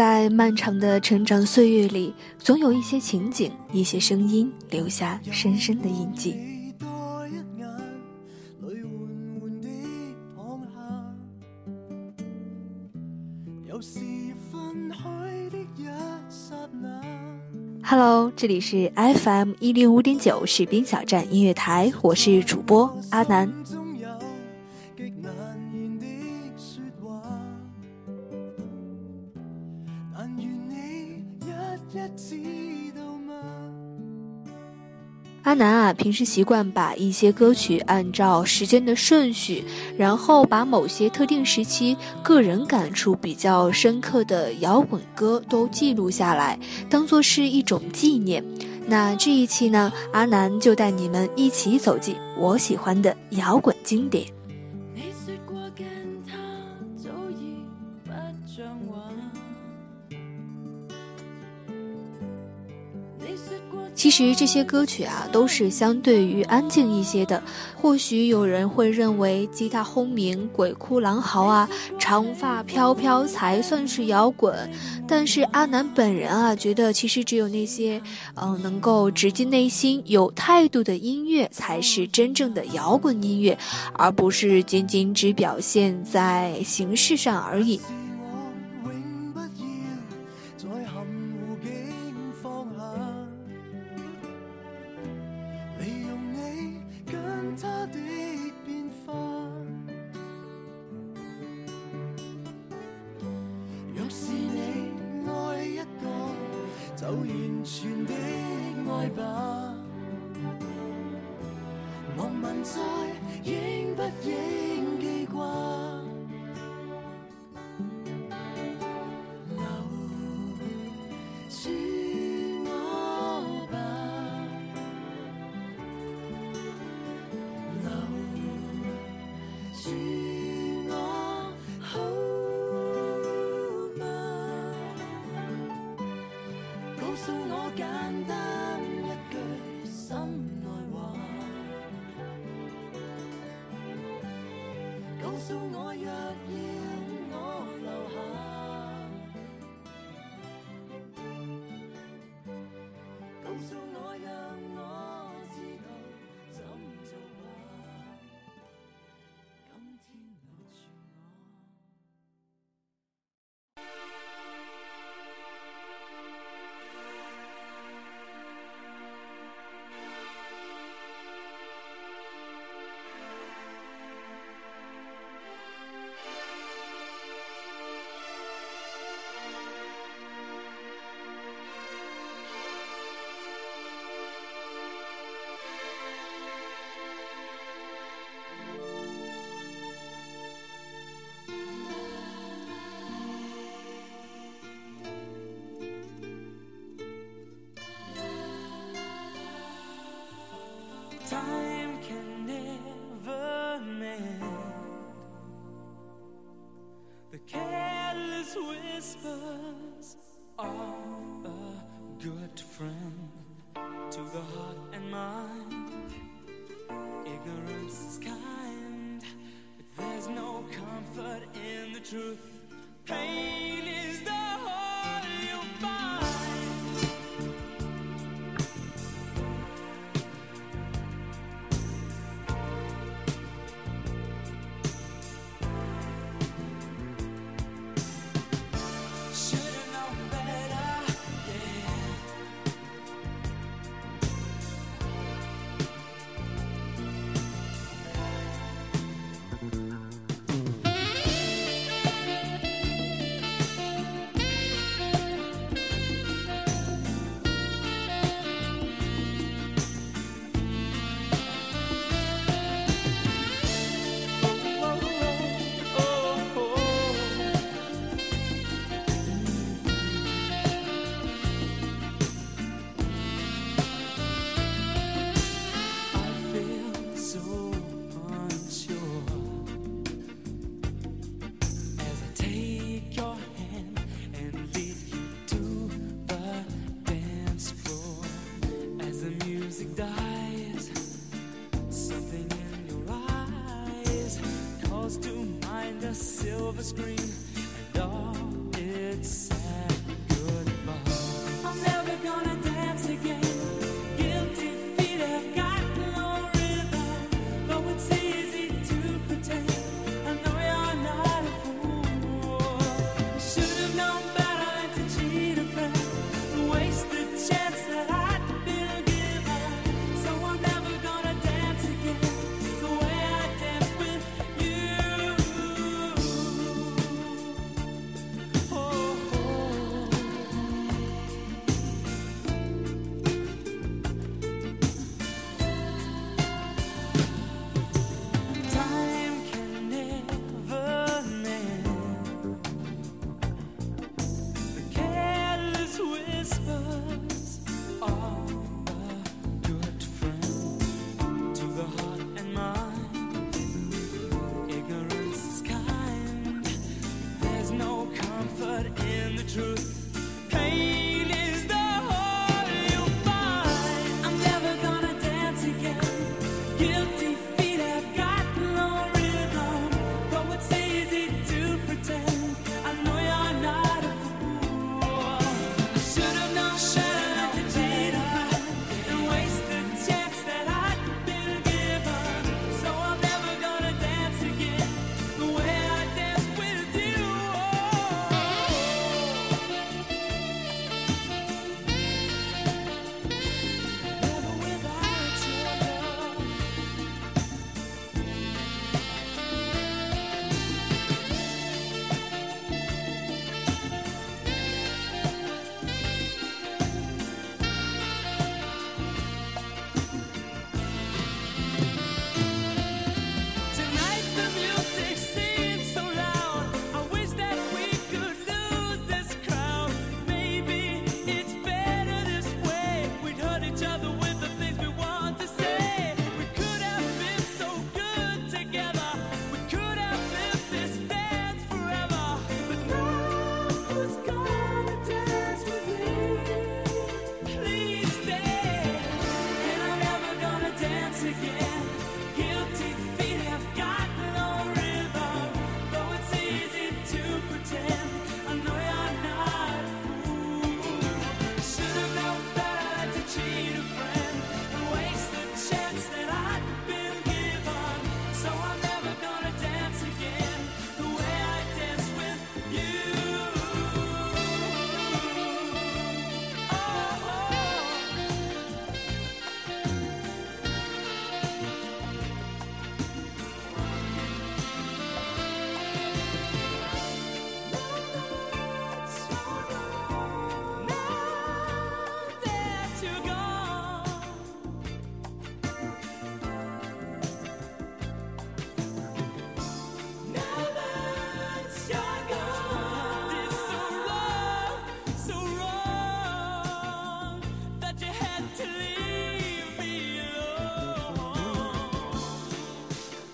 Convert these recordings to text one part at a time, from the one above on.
在漫长的成长岁月里，总有一些情景、一些声音留下深深的印记。Hello，这里是 FM 一零五点九士兵小站音乐台，我是主播阿南。南啊，平时习惯把一些歌曲按照时间的顺序，然后把某些特定时期个人感触比较深刻的摇滚歌都记录下来，当做是一种纪念。那这一期呢，阿南就带你们一起走进我喜欢的摇滚经典。其实这些歌曲啊，都是相对于安静一些的。或许有人会认为吉他轰鸣、鬼哭狼嚎啊，长发飘飘才算是摇滚。但是阿南本人啊，觉得其实只有那些，嗯，能够直击内心、有态度的音乐，才是真正的摇滚音乐，而不是仅仅只表现在形式上而已。爱吧。莫问在应不应。a good friend to the heart and mind. Ignorance is kind, but there's no comfort in the truth. Pain.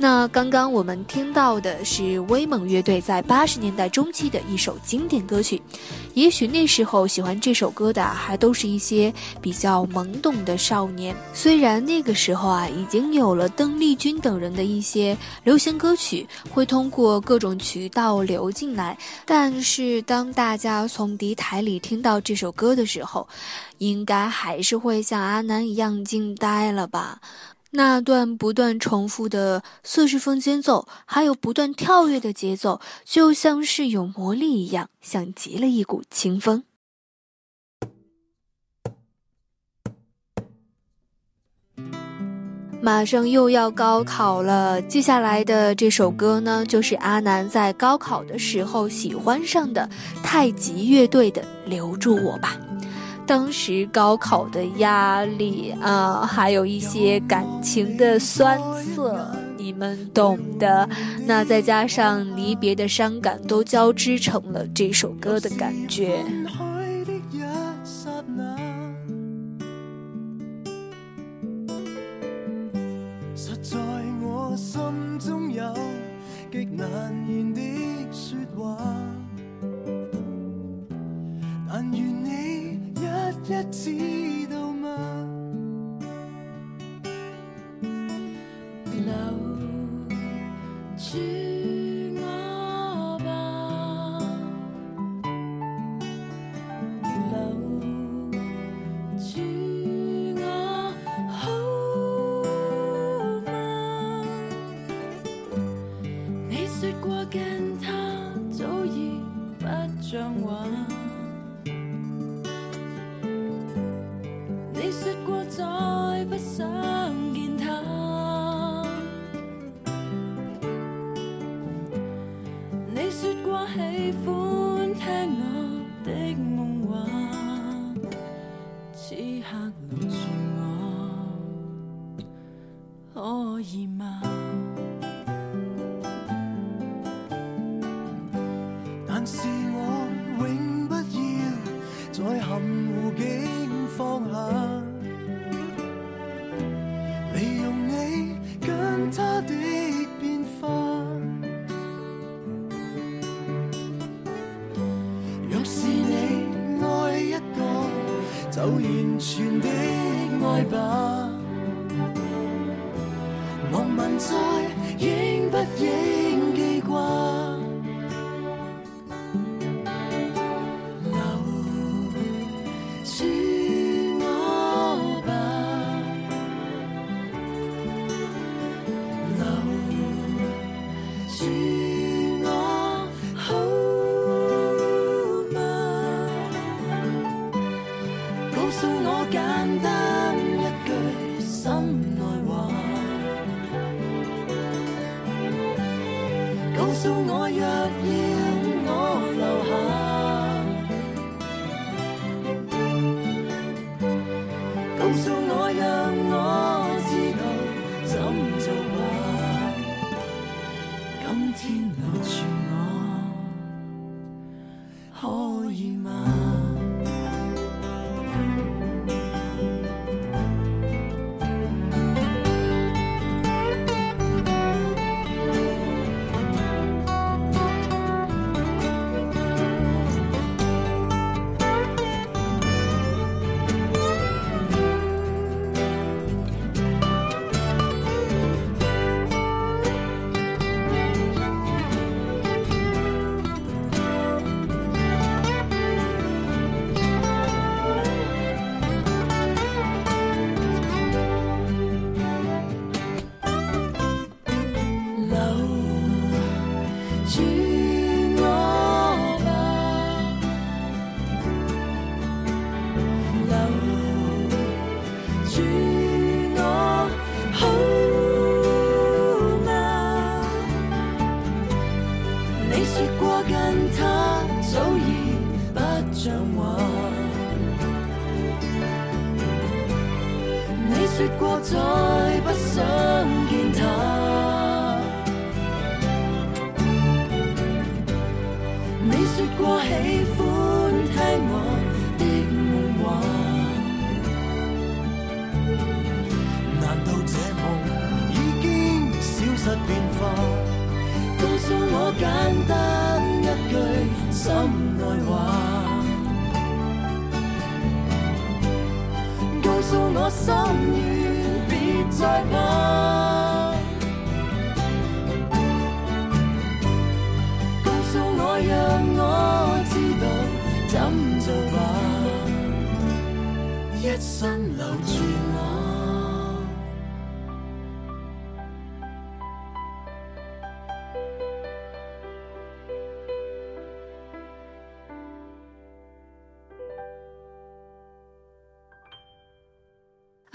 那刚刚我们听到的是威猛乐队在八十年代中期的一首经典歌曲。也许那时候喜欢这首歌的还都是一些比较懵懂的少年。虽然那个时候啊，已经有了邓丽君等人的一些流行歌曲会通过各种渠道流进来，但是当大家从敌台里听到这首歌的时候，应该还是会像阿南一样惊呆了吧。那段不断重复的色士风间奏，还有不断跳跃的节奏，就像是有魔力一样，像极了一股清风。马上又要高考了，接下来的这首歌呢，就是阿南在高考的时候喜欢上的太极乐队的《留住我吧》。当时高考的压力啊，还有一些感情的酸涩，你们懂的。那再加上离别的伤感，都交织成了这首歌的感觉。一知道说过再不想见他。你说过喜欢听我的梦话，难道这梦已经消失变化？告诉我简单一句心内话。诉我心愿，别再怕，告诉我让我知道怎做吧，一生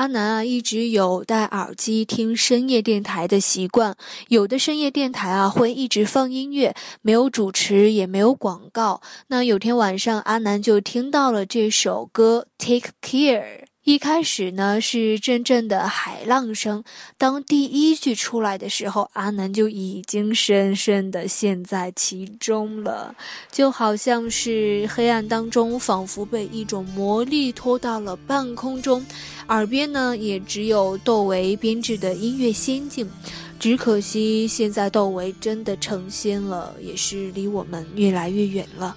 阿南啊，一直有戴耳机听深夜电台的习惯。有的深夜电台啊，会一直放音乐，没有主持，也没有广告。那有天晚上，阿南就听到了这首歌《Take Care》。一开始呢是阵阵的海浪声，当第一句出来的时候，阿南就已经深深的陷在其中了，就好像是黑暗当中仿佛被一种魔力拖到了半空中，耳边呢也只有窦唯编制的音乐仙境，只可惜现在窦唯真的成仙了，也是离我们越来越远了。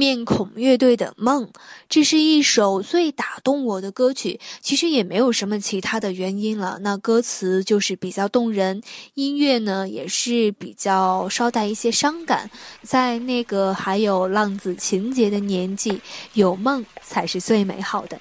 面孔乐队的《梦》，这是一首最打动我的歌曲。其实也没有什么其他的原因了，那歌词就是比较动人，音乐呢也是比较稍带一些伤感。在那个还有浪子情节的年纪，有梦才是最美好的。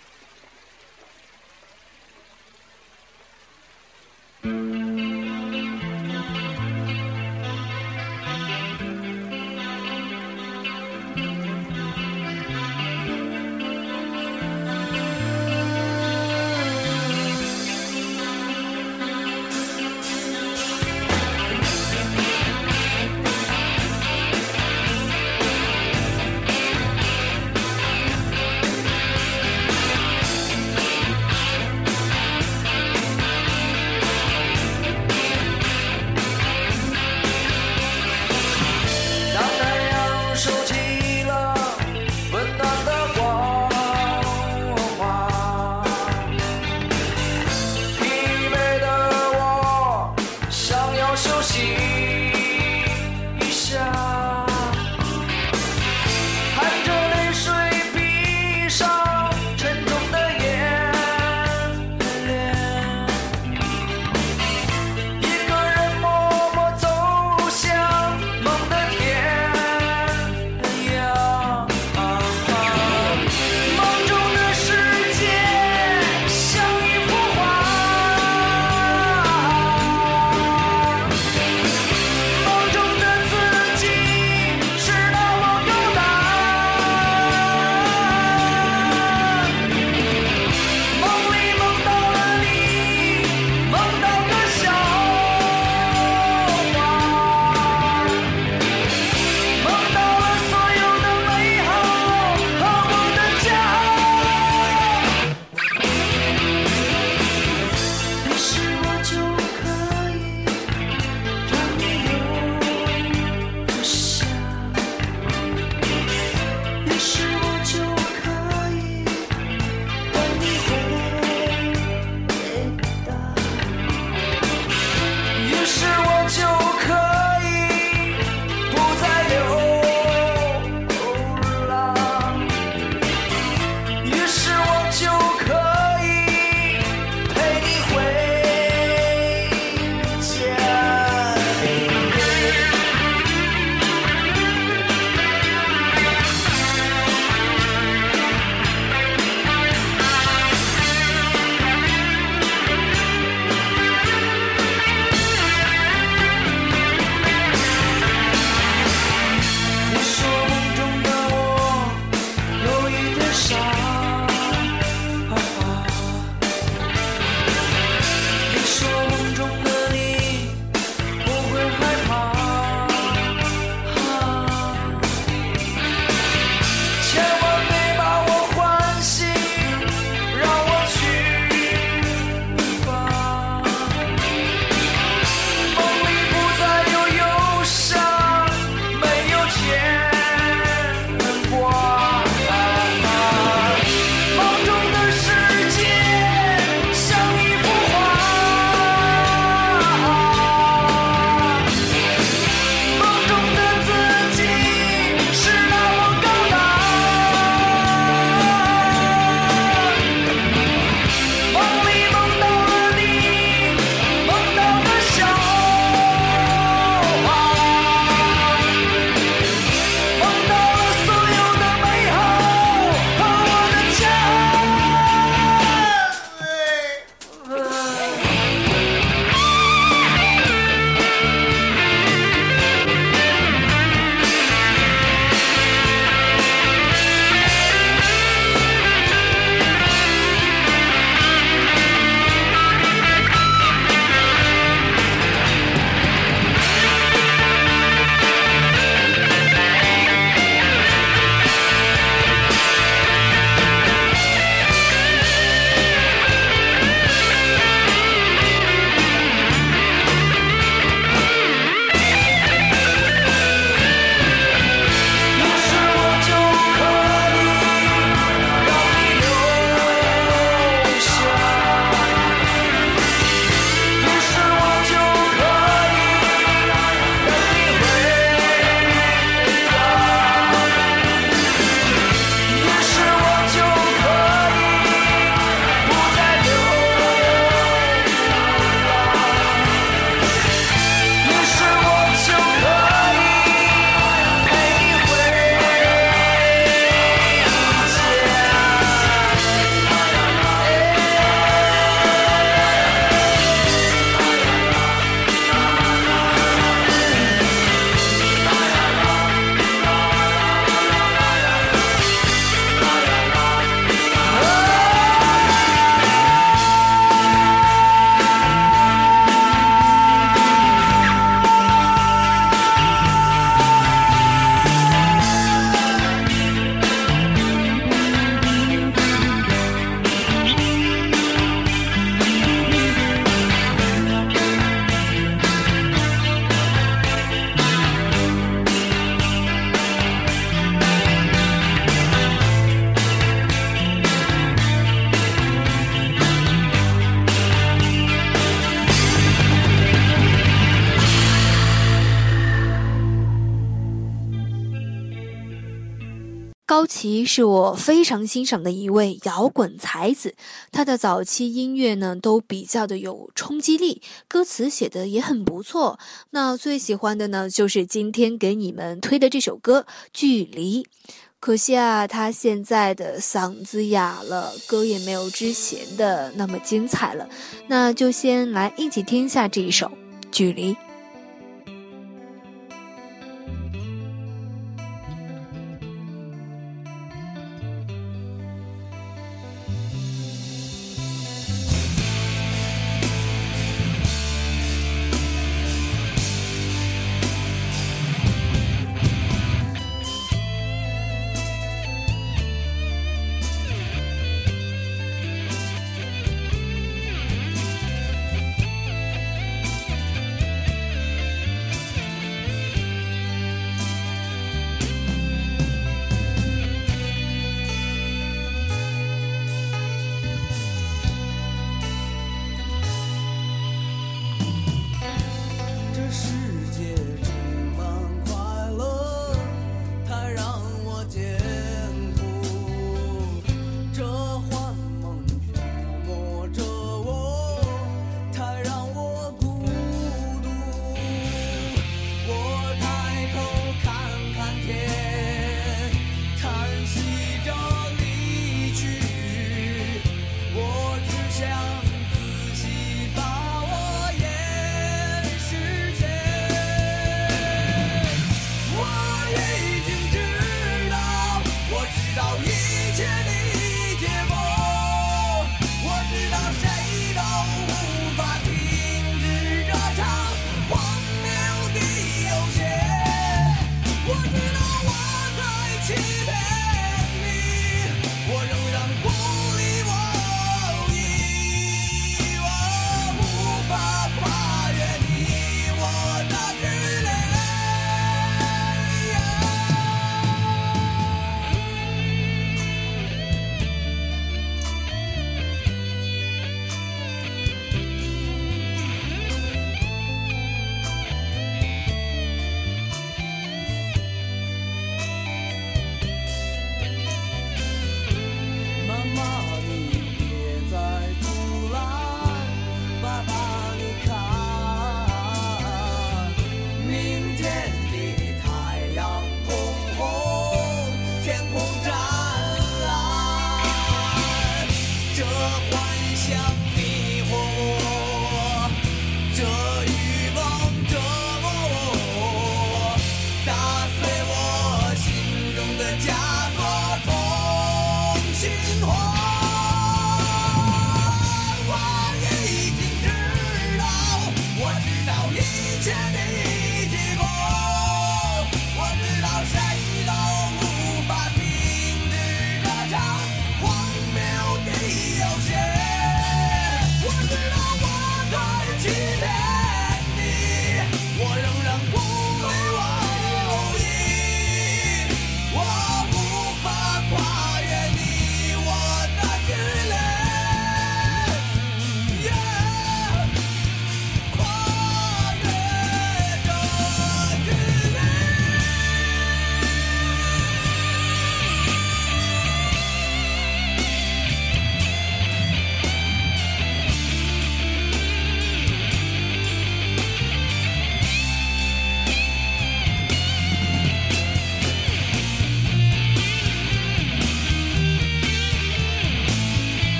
其是我非常欣赏的一位摇滚才子他的早期音乐呢都比较的有冲击力歌词写的也很不错那最喜欢的呢就是今天给你们推的这首歌距离。可惜啊他现在的嗓子哑了歌也没有之前的那么精彩了。那就先来一起听一下这一首距离。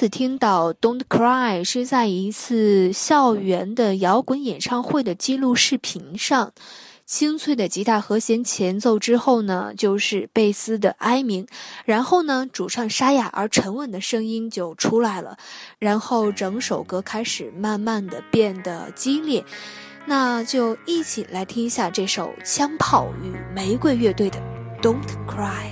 次听到《Don't Cry》是在一次校园的摇滚演唱会的记录视频上。清脆的吉他和弦前奏之后呢，就是贝斯的哀鸣，然后呢，主唱沙哑而沉稳的声音就出来了，然后整首歌开始慢慢的变得激烈。那就一起来听一下这首枪炮与玫瑰乐队的《Don't Cry》。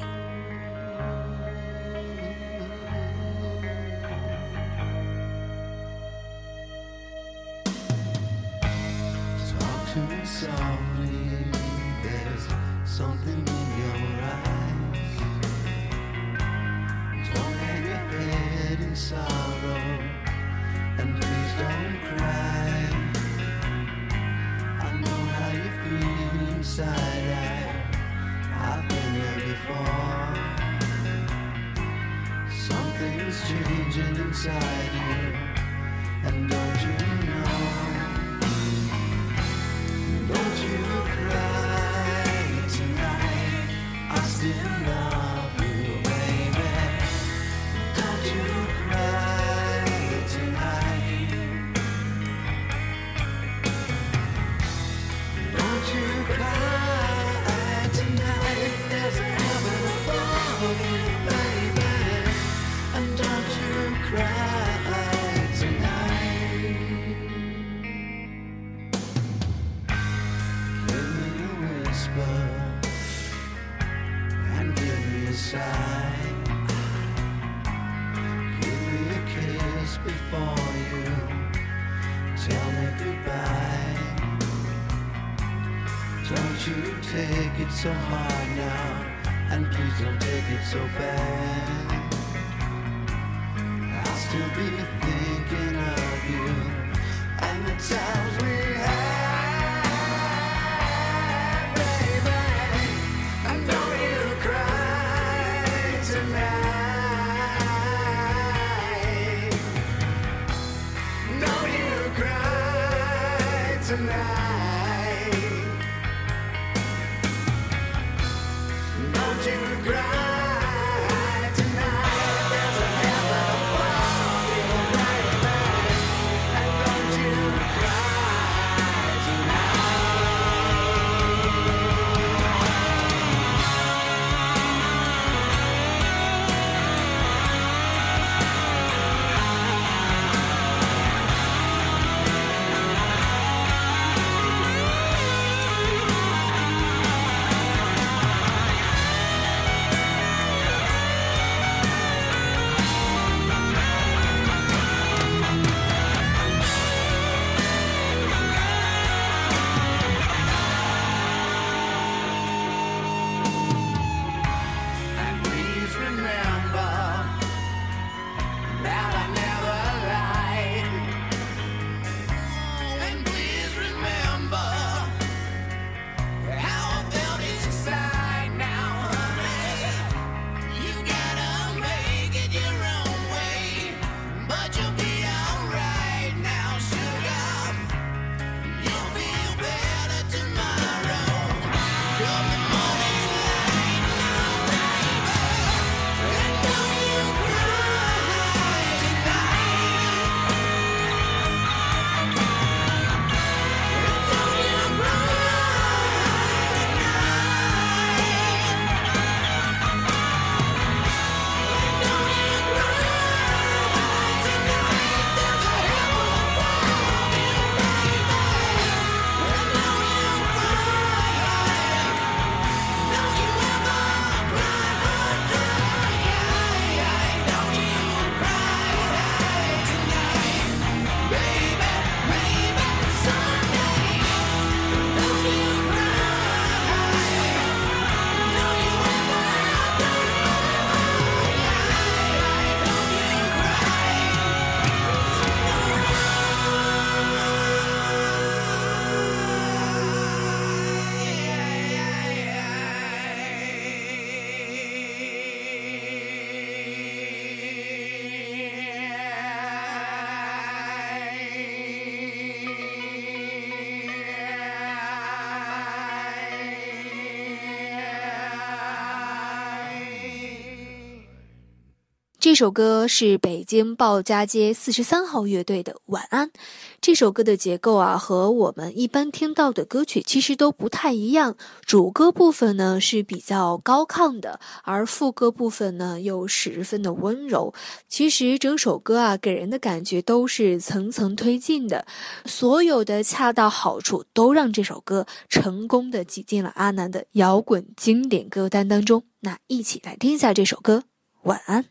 Take it so hard now, and please don't take it so bad. I'll still be thinking 这首歌是北京鲍家街四十三号乐队的《晚安》。这首歌的结构啊，和我们一般听到的歌曲其实都不太一样。主歌部分呢是比较高亢的，而副歌部分呢又十分的温柔。其实整首歌啊，给人的感觉都是层层推进的，所有的恰到好处都让这首歌成功的挤进了阿南的摇滚经典歌单当中。那一起来听一下这首歌，《晚安》。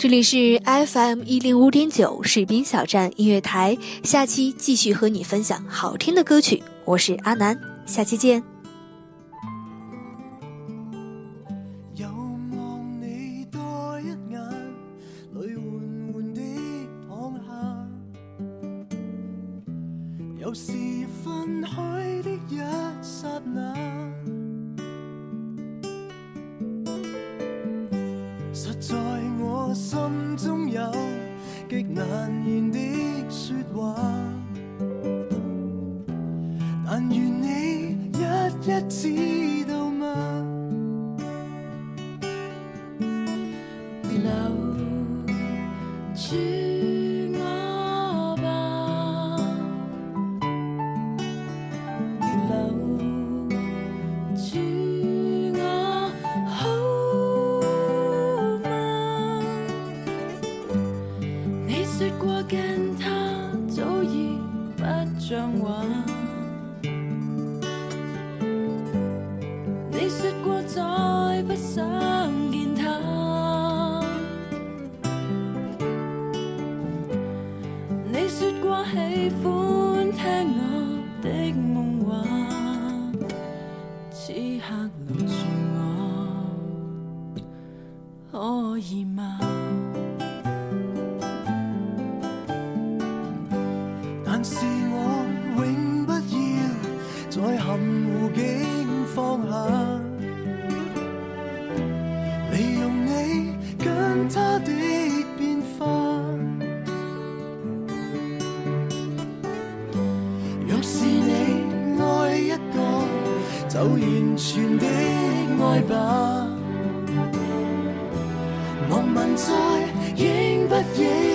这里是 FM 一零五点九士兵小站音乐台，下期继续和你分享好听的歌曲。我是阿南，下期见。有完全的爱吧，莫问债应不应。